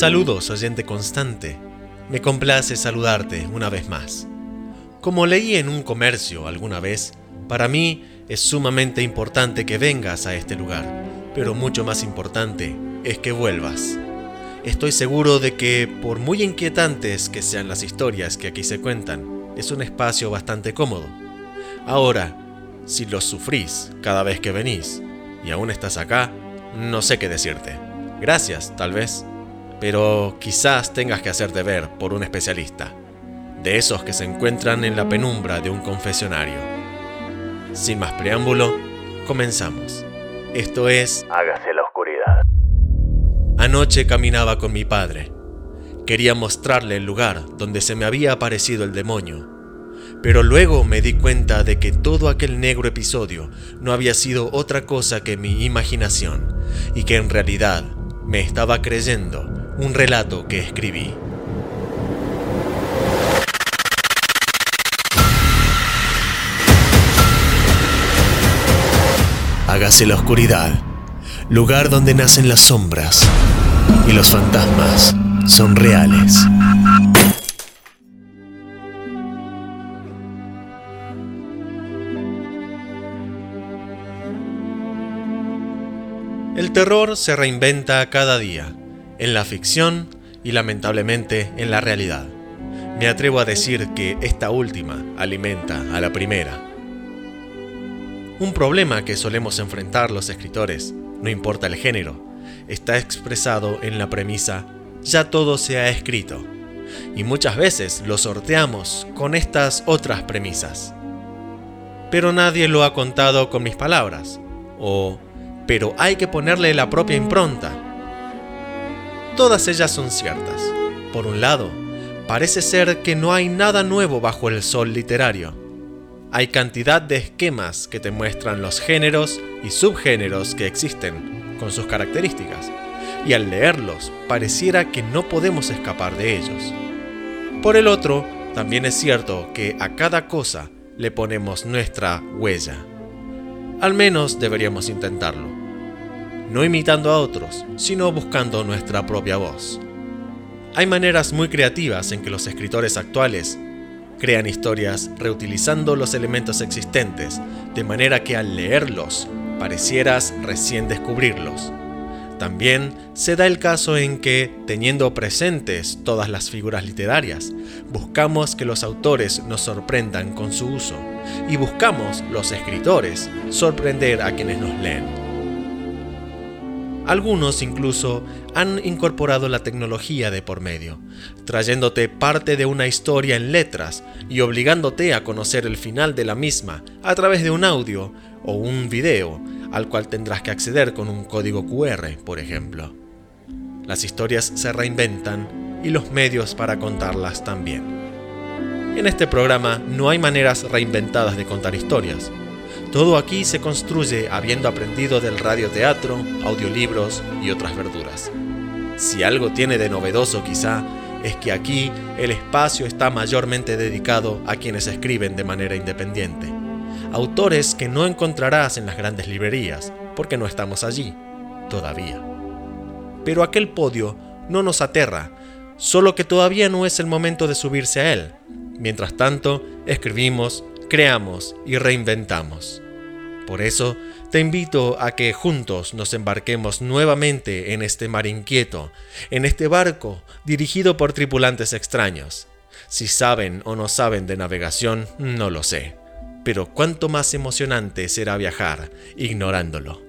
Saludos, oyente constante. Me complace saludarte una vez más. Como leí en un comercio alguna vez, para mí es sumamente importante que vengas a este lugar, pero mucho más importante es que vuelvas. Estoy seguro de que, por muy inquietantes que sean las historias que aquí se cuentan, es un espacio bastante cómodo. Ahora, si los sufrís cada vez que venís y aún estás acá, no sé qué decirte. Gracias, tal vez. Pero quizás tengas que hacerte ver por un especialista, de esos que se encuentran en la penumbra de un confesionario. Sin más preámbulo, comenzamos. Esto es Hágase la oscuridad. Anoche caminaba con mi padre. Quería mostrarle el lugar donde se me había aparecido el demonio. Pero luego me di cuenta de que todo aquel negro episodio no había sido otra cosa que mi imaginación y que en realidad me estaba creyendo un relato que escribí. Hágase la oscuridad, lugar donde nacen las sombras y los fantasmas son reales. El terror se reinventa cada día, en la ficción y lamentablemente en la realidad. Me atrevo a decir que esta última alimenta a la primera. Un problema que solemos enfrentar los escritores, no importa el género, está expresado en la premisa ya todo se ha escrito. Y muchas veces lo sorteamos con estas otras premisas. Pero nadie lo ha contado con mis palabras. O pero hay que ponerle la propia impronta. Todas ellas son ciertas. Por un lado, parece ser que no hay nada nuevo bajo el sol literario. Hay cantidad de esquemas que te muestran los géneros y subgéneros que existen, con sus características, y al leerlos pareciera que no podemos escapar de ellos. Por el otro, también es cierto que a cada cosa le ponemos nuestra huella. Al menos deberíamos intentarlo. No imitando a otros, sino buscando nuestra propia voz. Hay maneras muy creativas en que los escritores actuales crean historias reutilizando los elementos existentes, de manera que al leerlos parecieras recién descubrirlos. También se da el caso en que, teniendo presentes todas las figuras literarias, buscamos que los autores nos sorprendan con su uso y buscamos, los escritores, sorprender a quienes nos leen. Algunos incluso han incorporado la tecnología de por medio, trayéndote parte de una historia en letras y obligándote a conocer el final de la misma a través de un audio o un video al cual tendrás que acceder con un código QR, por ejemplo. Las historias se reinventan y los medios para contarlas también. En este programa no hay maneras reinventadas de contar historias, todo aquí se construye habiendo aprendido del radioteatro, audiolibros y otras verduras. Si algo tiene de novedoso quizá, es que aquí el espacio está mayormente dedicado a quienes escriben de manera independiente. Autores que no encontrarás en las grandes librerías, porque no estamos allí, todavía. Pero aquel podio no nos aterra, solo que todavía no es el momento de subirse a él. Mientras tanto, escribimos, creamos y reinventamos. Por eso, te invito a que juntos nos embarquemos nuevamente en este mar inquieto, en este barco dirigido por tripulantes extraños. Si saben o no saben de navegación, no lo sé, pero cuánto más emocionante será viajar ignorándolo.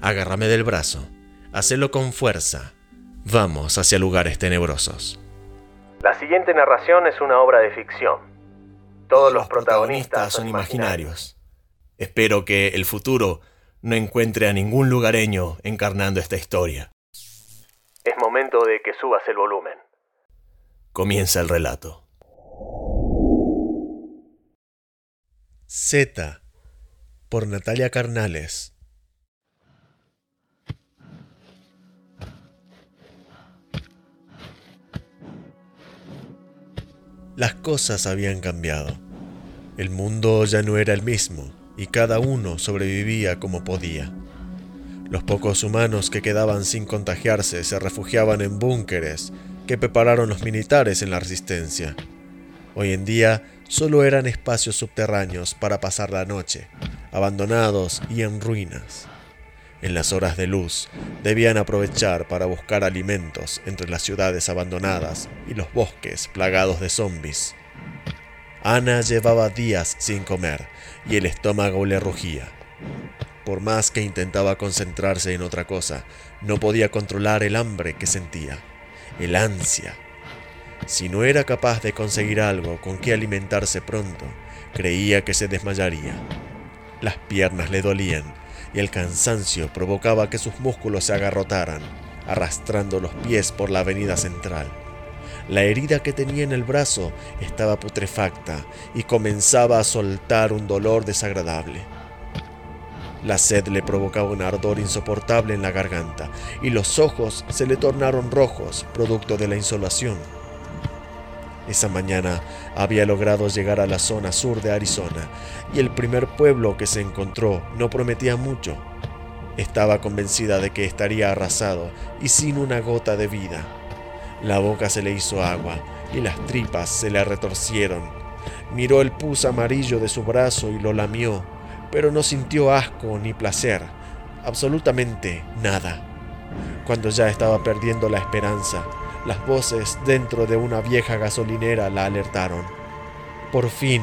Agárrame del brazo, hacelo con fuerza, vamos hacia lugares tenebrosos. La siguiente narración es una obra de ficción todos los protagonistas son imaginarios. Espero que el futuro no encuentre a ningún lugareño encarnando esta historia. Es momento de que subas el volumen. Comienza el relato. Z por Natalia Carnales. Las cosas habían cambiado. El mundo ya no era el mismo y cada uno sobrevivía como podía. Los pocos humanos que quedaban sin contagiarse se refugiaban en búnkeres que prepararon los militares en la resistencia. Hoy en día solo eran espacios subterráneos para pasar la noche, abandonados y en ruinas. En las horas de luz debían aprovechar para buscar alimentos entre las ciudades abandonadas y los bosques plagados de zombies. Ana llevaba días sin comer y el estómago le rugía. Por más que intentaba concentrarse en otra cosa, no podía controlar el hambre que sentía, el ansia. Si no era capaz de conseguir algo con que alimentarse pronto, creía que se desmayaría. Las piernas le dolían y el cansancio provocaba que sus músculos se agarrotaran, arrastrando los pies por la avenida central. La herida que tenía en el brazo estaba putrefacta y comenzaba a soltar un dolor desagradable. La sed le provocaba un ardor insoportable en la garganta y los ojos se le tornaron rojos, producto de la insolación. Esa mañana había logrado llegar a la zona sur de Arizona y el primer pueblo que se encontró no prometía mucho. Estaba convencida de que estaría arrasado y sin una gota de vida. La boca se le hizo agua y las tripas se le retorcieron. Miró el pus amarillo de su brazo y lo lamió, pero no sintió asco ni placer, absolutamente nada. Cuando ya estaba perdiendo la esperanza, las voces dentro de una vieja gasolinera la alertaron. Por fin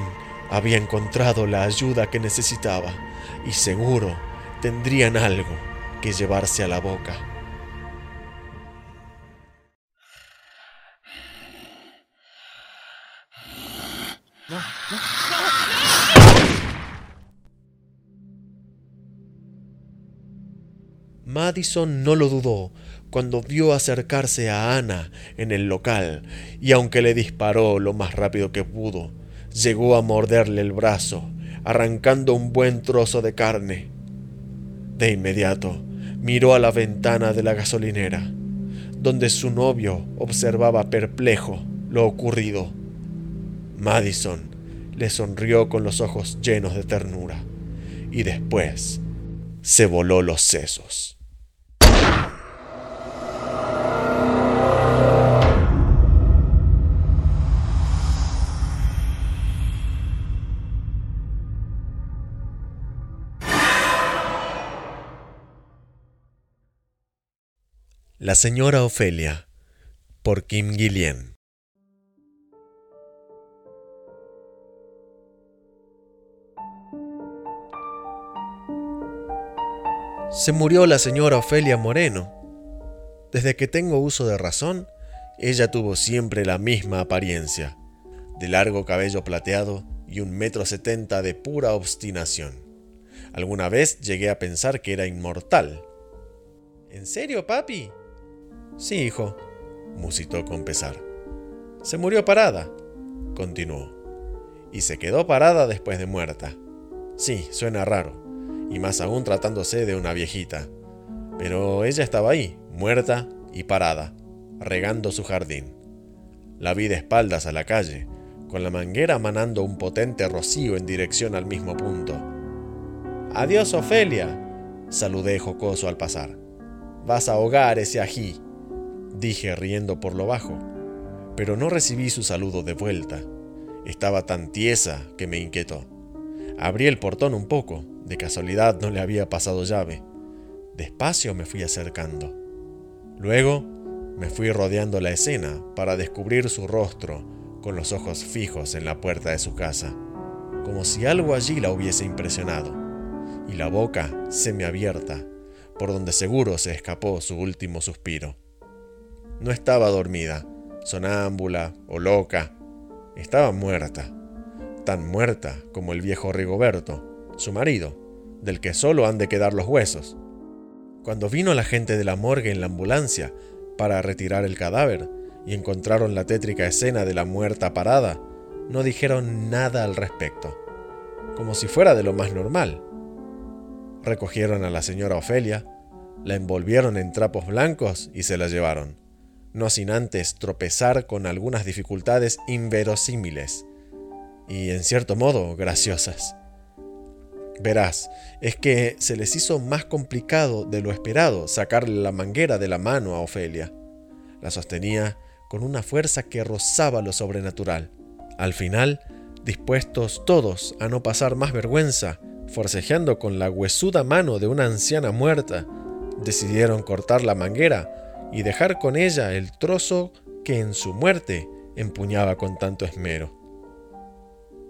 había encontrado la ayuda que necesitaba y seguro tendrían algo que llevarse a la boca. Madison no lo dudó cuando vio acercarse a Ana en el local y aunque le disparó lo más rápido que pudo, llegó a morderle el brazo, arrancando un buen trozo de carne. De inmediato miró a la ventana de la gasolinera, donde su novio observaba perplejo lo ocurrido. Madison le sonrió con los ojos llenos de ternura y después se voló los sesos. La señora Ofelia por Kim Guillén Se murió la señora Ofelia Moreno. Desde que tengo uso de razón, ella tuvo siempre la misma apariencia, de largo cabello plateado y un metro setenta de pura obstinación. Alguna vez llegué a pensar que era inmortal. ¿En serio, papi? Sí, hijo, musitó con pesar. Se murió parada, continuó. Y se quedó parada después de muerta. Sí, suena raro, y más aún tratándose de una viejita. Pero ella estaba ahí, muerta y parada, regando su jardín. La vi de espaldas a la calle, con la manguera manando un potente rocío en dirección al mismo punto. Adiós, Ofelia, saludé jocoso al pasar. Vas a ahogar ese ají dije riendo por lo bajo, pero no recibí su saludo de vuelta. Estaba tan tiesa que me inquietó. Abrí el portón un poco, de casualidad no le había pasado llave. Despacio me fui acercando. Luego me fui rodeando la escena para descubrir su rostro con los ojos fijos en la puerta de su casa, como si algo allí la hubiese impresionado, y la boca semiabierta, por donde seguro se escapó su último suspiro. No estaba dormida, sonámbula o loca. Estaba muerta, tan muerta como el viejo Rigoberto, su marido, del que solo han de quedar los huesos. Cuando vino la gente de la morgue en la ambulancia para retirar el cadáver y encontraron la tétrica escena de la muerta parada, no dijeron nada al respecto, como si fuera de lo más normal. Recogieron a la señora Ofelia, la envolvieron en trapos blancos y se la llevaron no sin antes tropezar con algunas dificultades inverosímiles y en cierto modo graciosas. Verás, es que se les hizo más complicado de lo esperado sacarle la manguera de la mano a Ofelia. La sostenía con una fuerza que rozaba lo sobrenatural. Al final, dispuestos todos a no pasar más vergüenza, forcejeando con la huesuda mano de una anciana muerta, decidieron cortar la manguera y dejar con ella el trozo que en su muerte empuñaba con tanto esmero.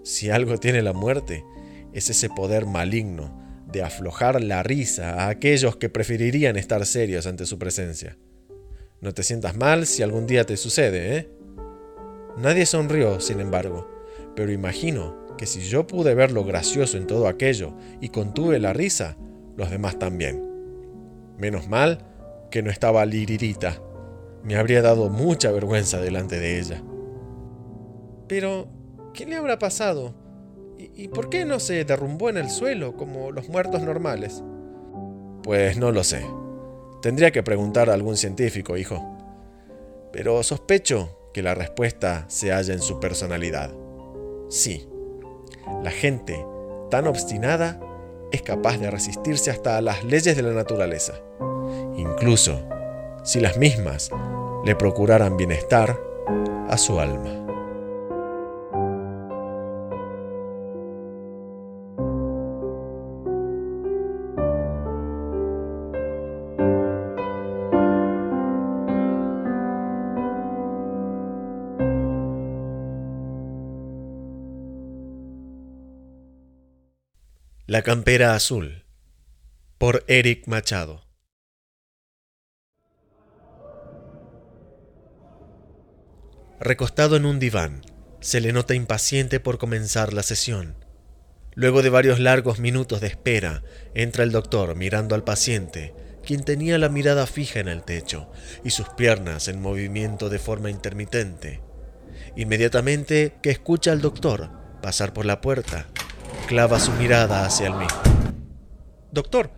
Si algo tiene la muerte, es ese poder maligno de aflojar la risa a aquellos que preferirían estar serios ante su presencia. No te sientas mal si algún día te sucede, ¿eh? Nadie sonrió, sin embargo, pero imagino que si yo pude ver lo gracioso en todo aquello y contuve la risa, los demás también. Menos mal que no estaba Liririta. Me habría dado mucha vergüenza delante de ella. Pero, ¿qué le habrá pasado? ¿Y, por qué no se derrumbó en el suelo como los muertos normales? Pues no lo sé. Tendría que preguntar a algún científico, hijo. Pero sospecho que la respuesta se halla en su personalidad. Sí, la gente tan obstinada es capaz de resistirse hasta a las leyes de la naturaleza, incluso si las mismas le procuraran bienestar a su alma. La campera azul por Eric Machado Recostado en un diván, se le nota impaciente por comenzar la sesión. Luego de varios largos minutos de espera, entra el doctor mirando al paciente, quien tenía la mirada fija en el techo y sus piernas en movimiento de forma intermitente. Inmediatamente que escucha al doctor pasar por la puerta, clava su mirada hacia el mismo. Doctor,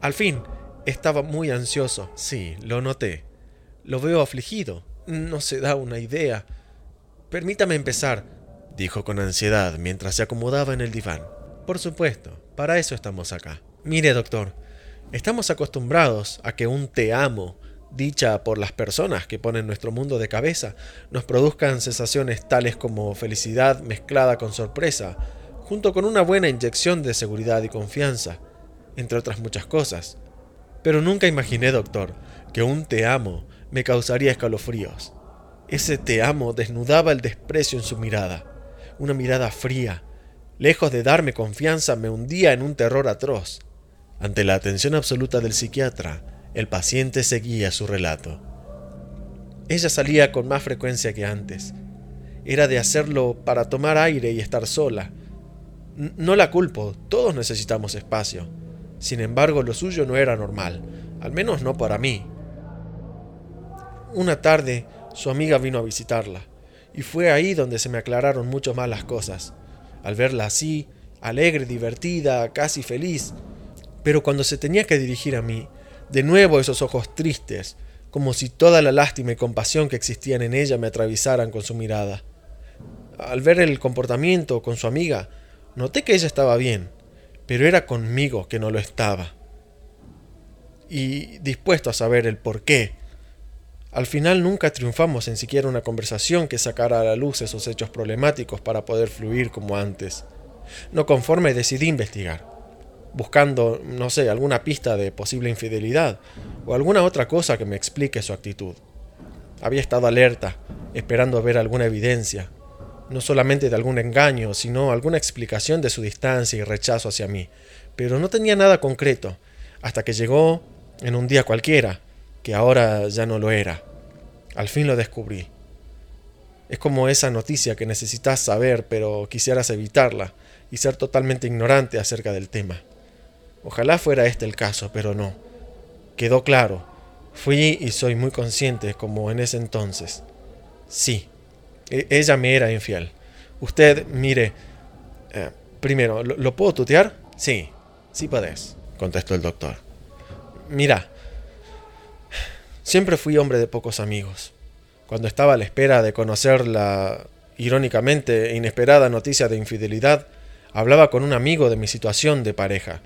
al fin, estaba muy ansioso. Sí, lo noté. Lo veo afligido. No se da una idea. Permítame empezar, dijo con ansiedad mientras se acomodaba en el diván. Por supuesto, para eso estamos acá. Mire, doctor, estamos acostumbrados a que un te amo, dicha por las personas que ponen nuestro mundo de cabeza, nos produzcan sensaciones tales como felicidad mezclada con sorpresa, junto con una buena inyección de seguridad y confianza, entre otras muchas cosas. Pero nunca imaginé, doctor, que un te amo me causaría escalofríos. Ese te amo desnudaba el desprecio en su mirada, una mirada fría. Lejos de darme confianza, me hundía en un terror atroz. Ante la atención absoluta del psiquiatra, el paciente seguía su relato. Ella salía con más frecuencia que antes. Era de hacerlo para tomar aire y estar sola, no la culpo, todos necesitamos espacio. Sin embargo, lo suyo no era normal, al menos no para mí. Una tarde, su amiga vino a visitarla, y fue ahí donde se me aclararon mucho más las cosas. Al verla así, alegre, divertida, casi feliz, pero cuando se tenía que dirigir a mí, de nuevo esos ojos tristes, como si toda la lástima y compasión que existían en ella me atravesaran con su mirada. Al ver el comportamiento con su amiga, Noté que ella estaba bien, pero era conmigo que no lo estaba. Y dispuesto a saber el por qué. Al final nunca triunfamos en siquiera una conversación que sacara a la luz esos hechos problemáticos para poder fluir como antes. No conforme decidí investigar, buscando, no sé, alguna pista de posible infidelidad o alguna otra cosa que me explique su actitud. Había estado alerta, esperando ver alguna evidencia, no solamente de algún engaño, sino alguna explicación de su distancia y rechazo hacia mí. Pero no tenía nada concreto, hasta que llegó en un día cualquiera, que ahora ya no lo era. Al fin lo descubrí. Es como esa noticia que necesitas saber, pero quisieras evitarla y ser totalmente ignorante acerca del tema. Ojalá fuera este el caso, pero no. Quedó claro. Fui y soy muy consciente como en ese entonces. Sí, e, ella me era infiel. Usted, mire, eh, primero, ¿lo, puedo tutear? Sí, sí podés, contestó el doctor. Mira, siempre fui hombre de pocos amigos. Cuando estaba a la espera de conocer la irónicamente inesperada noticia de infidelidad, Hablaba con un amigo de mi situación de pareja,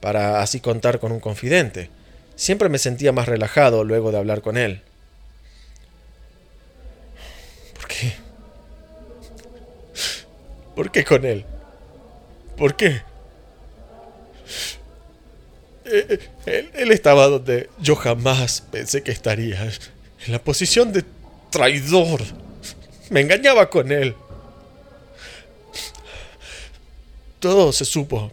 para así contar con un confidente. Siempre me sentía más relajado luego de hablar con él. ¿Por qué? ¿Por qué con él? ¿Por qué? Eh, eh, él, estaba donde yo jamás pensé que estaría, en la posición de traidor. Me engañaba con él. Todo se supo.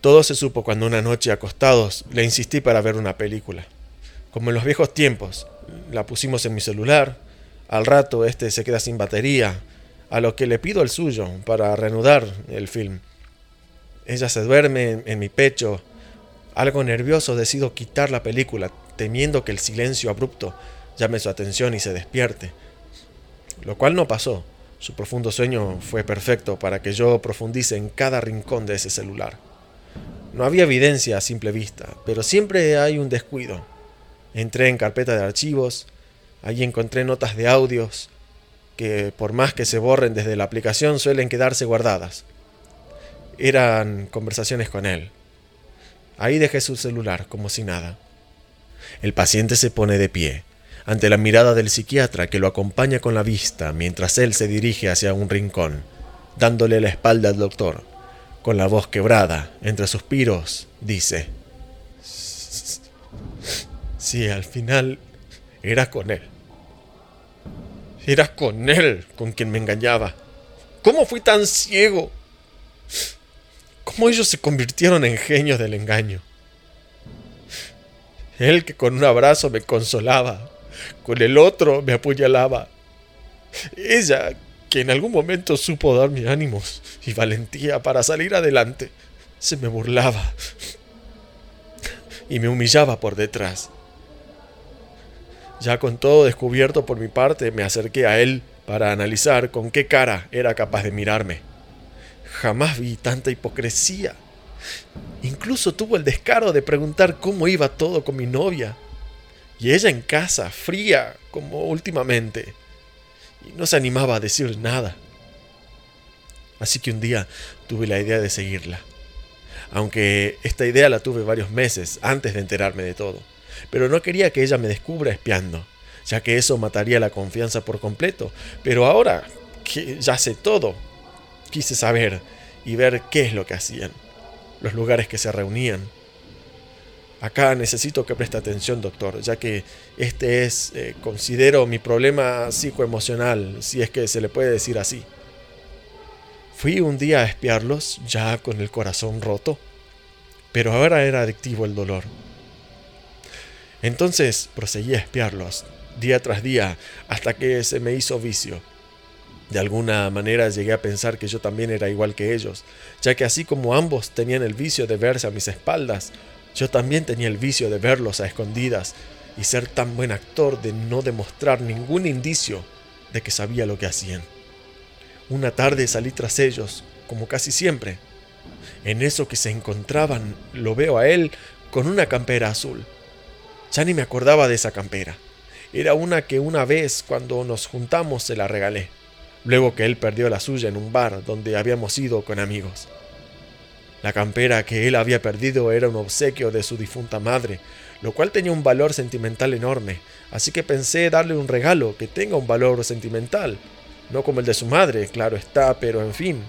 Todo se supo cuando una noche acostados le insistí para ver una película. Como en los viejos tiempos, la pusimos en mi celular. Al rato este se queda sin batería, a lo que le pido el suyo para reanudar el film. Ella se duerme en mi pecho algo nervioso decido quitar la película, temiendo que el silencio abrupto llame su atención y se despierte. Lo cual no pasó. Su profundo sueño fue perfecto para que yo profundice en cada rincón de ese celular. No había evidencia a simple vista, pero siempre hay un descuido. Entré en carpeta de archivos, allí encontré notas de audios que por más que se borren desde la aplicación suelen quedarse guardadas. Eran conversaciones con él, Ahí dejé su celular, como si nada. El paciente se pone de pie, ante la mirada del psiquiatra que lo acompaña con la vista mientras él se dirige hacia un rincón, dándole la espalda al doctor. Con la voz quebrada, entre suspiros, dice, Sí, al final era con él. Era con él con quien me engañaba. ¿Cómo fui tan ciego? Cómo ellos se convirtieron en genios del engaño. Él que con un abrazo me consolaba, con el otro me apuñalaba. Ella que en algún momento supo darme ánimos y valentía para salir adelante, se me burlaba y me humillaba por detrás. Ya con todo descubierto por mi parte, me acerqué a él para analizar con qué cara era capaz de mirarme. Jamás vi tanta hipocresía. Incluso tuvo el descaro de preguntar cómo iba todo con mi novia. Y ella en casa, fría como últimamente. Y no se animaba a decir nada. Así que un día tuve la idea de seguirla. Aunque esta idea la tuve varios meses antes de enterarme de todo. Pero no quería que ella me descubra espiando, ya que eso mataría la confianza por completo. Pero ahora que ya sé todo, Quise saber y ver qué es lo que hacían, los lugares que se reunían. Acá necesito que preste atención, doctor, ya que este es, eh, considero, mi problema psicoemocional, si es que se le puede decir así. Fui un día a espiarlos, ya con el corazón roto, pero ahora era adictivo el dolor. Entonces proseguí a espiarlos, día tras día, hasta que se me hizo vicio. De alguna manera llegué a pensar que yo también era igual que ellos, ya que así como ambos tenían el vicio de verse a mis espaldas, yo también tenía el vicio de verlos a escondidas y ser tan buen actor de no demostrar ningún indicio de que sabía lo que hacían. Una tarde salí tras ellos, como casi siempre. En eso que se encontraban, lo veo a él con una campera azul. Ya ni me acordaba de esa campera. Era una que una vez cuando nos juntamos se la regalé luego que él perdió la suya en un bar donde habíamos ido con amigos. La campera que él había perdido era un obsequio de su difunta madre, lo cual tenía un valor sentimental enorme, así que pensé darle un regalo que tenga un valor sentimental, no como el de su madre, claro está, pero en fin,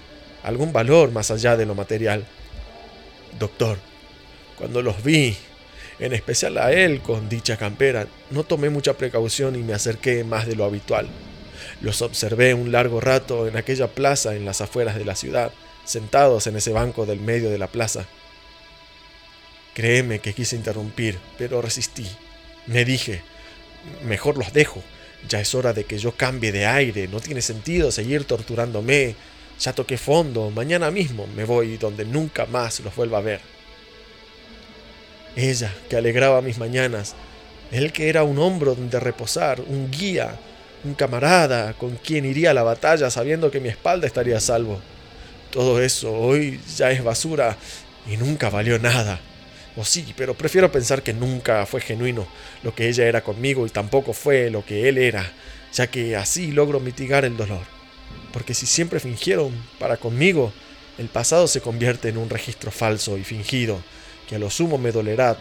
algún valor más allá de lo material. Doctor, cuando los vi, en especial a él con dicha campera, no tomé mucha precaución y me acerqué más de lo habitual. Los observé un largo rato en aquella plaza en las afueras de la ciudad, sentados en ese banco del medio de la plaza. Créeme que quise interrumpir, pero resistí. Me dije, mejor los dejo. Ya es hora de que yo cambie de aire. No tiene sentido seguir torturándome. Ya toqué fondo. Mañana mismo me voy donde nunca más los vuelva a ver. Ella, que alegraba mis mañanas. Él que era un hombro donde reposar, un guía, un camarada con quien iría a la batalla sabiendo que mi espalda estaría a salvo. Todo eso hoy ya es basura y nunca valió nada. O sí, pero prefiero pensar que nunca fue genuino lo que ella era conmigo y tampoco fue lo que él era, ya que así logro mitigar el dolor. Porque si siempre fingieron para conmigo, el pasado se convierte en un registro falso y fingido, que a lo sumo me dolerá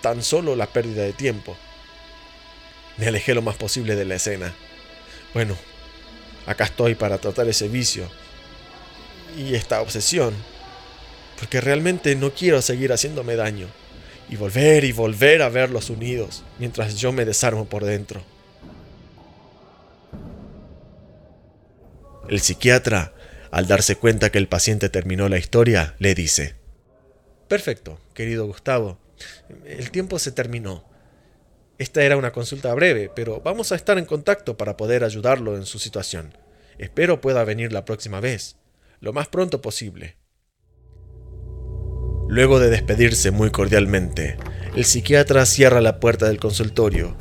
tan solo la pérdida de tiempo. Me alejé lo más posible de la escena. Bueno, acá estoy para tratar ese vicio y esta obsesión, porque realmente no quiero seguir haciéndome daño y volver y volver a verlos unidos mientras yo me desarmo por dentro. El psiquiatra, al darse cuenta que el paciente terminó la historia, le dice, Perfecto, querido Gustavo, el tiempo se terminó. Esta era una consulta breve, pero vamos a estar en contacto para poder ayudarlo en su situación. Espero pueda venir la próxima vez, lo más pronto posible. Luego de despedirse muy cordialmente, el psiquiatra cierra la puerta del consultorio,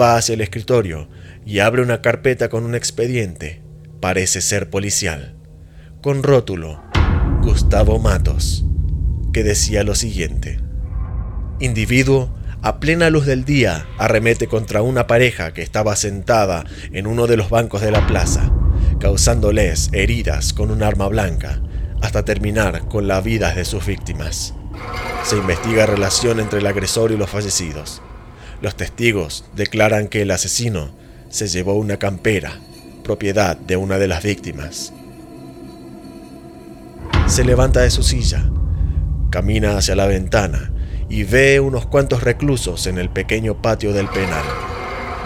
va hacia el escritorio y abre una carpeta con un expediente, parece ser policial, con rótulo Gustavo Matos, que decía lo siguiente. Individuo a plena luz del día arremete contra una pareja que estaba sentada en uno de los bancos de la plaza, causándoles heridas con un arma blanca, hasta terminar con las vidas de sus víctimas. Se investiga relación entre el agresor y los fallecidos. Los testigos declaran que el asesino se llevó una campera, propiedad de una de las víctimas. Se levanta de su silla, camina hacia la ventana y ve unos cuantos reclusos en el pequeño patio del penal.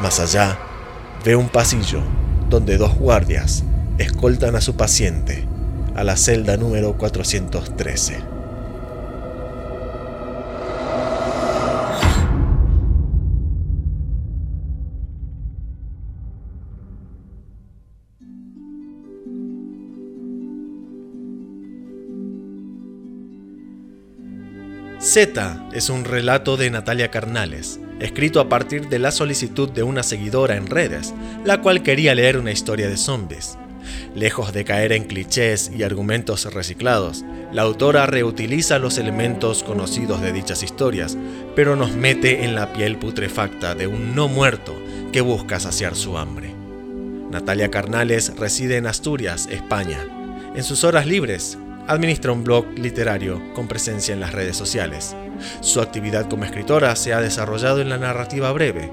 Más allá, ve un pasillo donde dos guardias escoltan a su paciente a la celda número 413. Z es un relato de Natalia Carnales, escrito a partir de la solicitud de una seguidora en redes, la cual quería leer una historia de zombies. Lejos de caer en clichés y argumentos reciclados, la autora reutiliza los elementos conocidos de dichas historias, pero nos mete en la piel putrefacta de un no muerto que busca saciar su hambre. Natalia Carnales reside en Asturias, España. En sus horas libres Administra un blog literario con presencia en las redes sociales. Su actividad como escritora se ha desarrollado en la narrativa breve.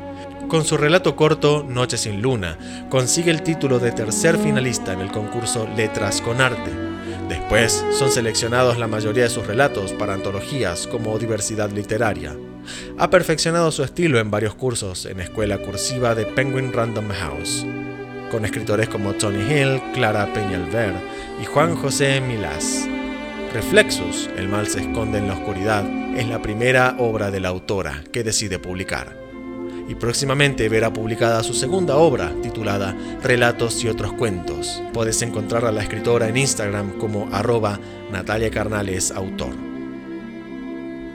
Con su relato corto Noche sin Luna, consigue el título de tercer finalista en el concurso Letras con Arte. Después son seleccionados la mayoría de sus relatos para antologías como Diversidad Literaria. Ha perfeccionado su estilo en varios cursos en escuela cursiva de Penguin Random House con escritores como Tony Hill, Clara Peñalver y Juan José Milás. Reflexus, El mal se esconde en la oscuridad, es la primera obra de la autora que decide publicar. Y próximamente verá publicada su segunda obra, titulada Relatos y otros cuentos. Puedes encontrar a la escritora en Instagram como arroba Natalia Carnales Autor.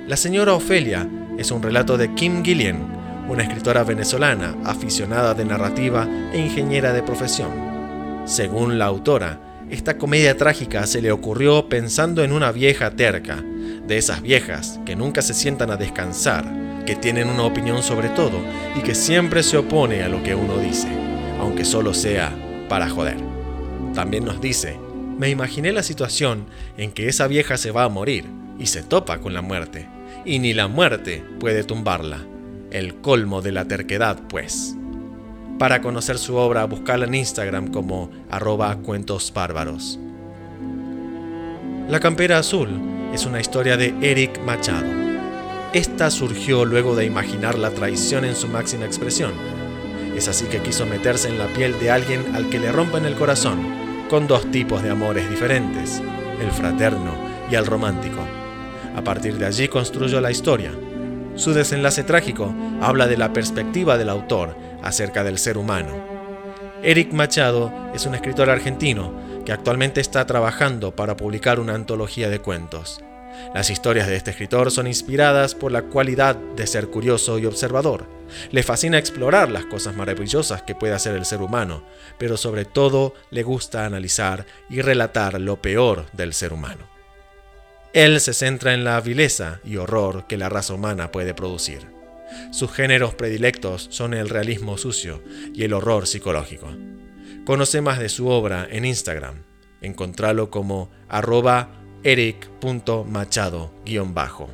La señora Ofelia es un relato de Kim Gillian, una escritora venezolana, aficionada de narrativa e ingeniera de profesión. Según la autora, esta comedia trágica se le ocurrió pensando en una vieja terca, de esas viejas que nunca se sientan a descansar, que tienen una opinión sobre todo y que siempre se opone a lo que uno dice, aunque solo sea para joder. También nos dice, me imaginé la situación en que esa vieja se va a morir y se topa con la muerte, y ni la muerte puede tumbarla el colmo de la terquedad, pues. Para conocer su obra, buscala en Instagram como arroba cuentos. La campera azul es una historia de Eric Machado. Esta surgió luego de imaginar la traición en su máxima expresión. Es así que quiso meterse en la piel de alguien al que le rompen el corazón, con dos tipos de amores diferentes, el fraterno y el romántico. A partir de allí construyó la historia, su desenlace trágico habla de la perspectiva del autor acerca del ser humano. Eric Machado es un escritor argentino que actualmente está trabajando para publicar una antología de cuentos. Las historias de este escritor son inspiradas por la cualidad de ser curioso y observador. Le fascina explorar las cosas maravillosas que puede hacer el ser humano, pero sobre todo le gusta analizar y relatar lo peor del ser humano. Él se centra en la vileza y horror que la raza humana puede producir. Sus géneros predilectos son el realismo sucio y el horror psicológico. Conoce más de su obra en Instagram. Encontralo como arroba eric.machado-bajo.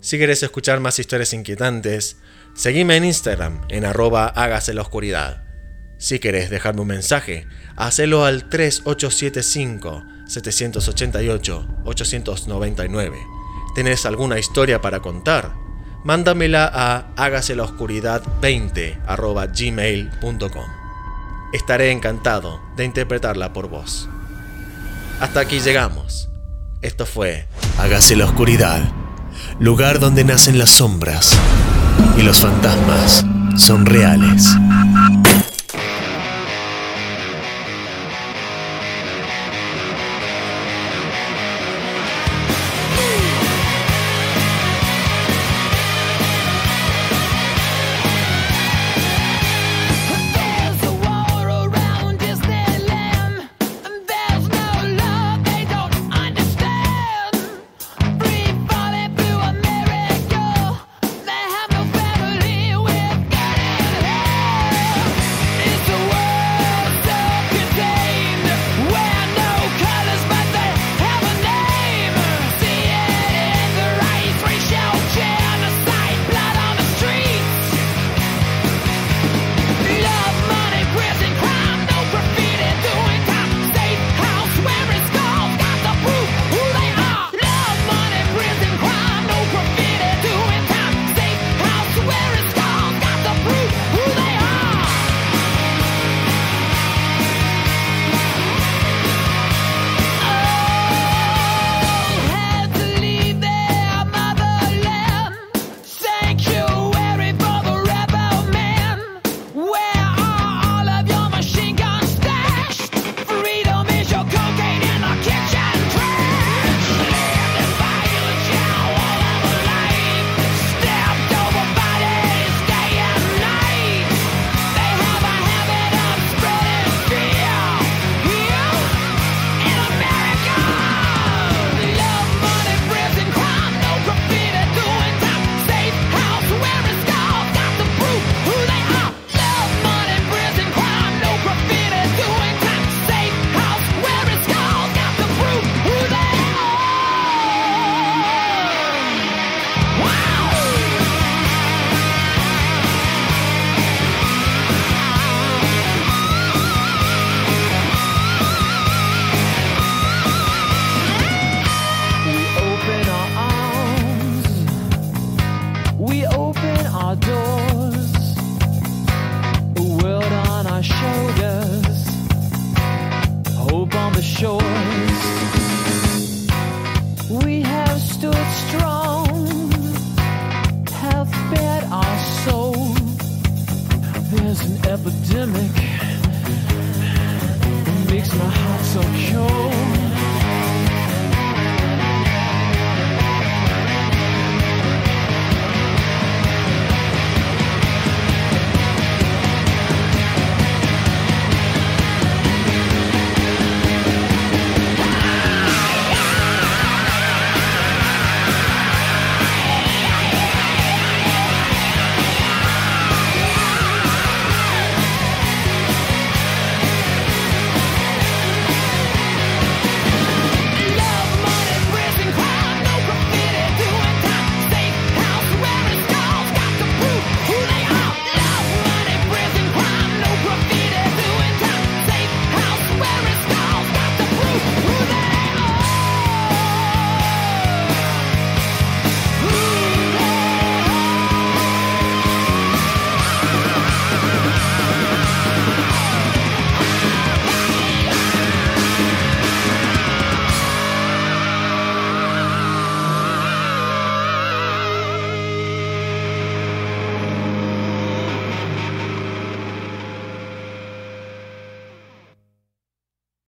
Si querés escuchar más historias inquietantes, seguime en Instagram en arroba hágase la oscuridad. Si querés dejarme un mensaje, hacelo al 3885-788-899. ¿Tenés alguna historia para contar? Mándamela a hágaselaoscuridad20 gmail.com. Estaré encantado de interpretarla por vos. Hasta aquí llegamos. Esto fue Hágase la oscuridad, lugar donde nacen las sombras y los fantasmas son reales.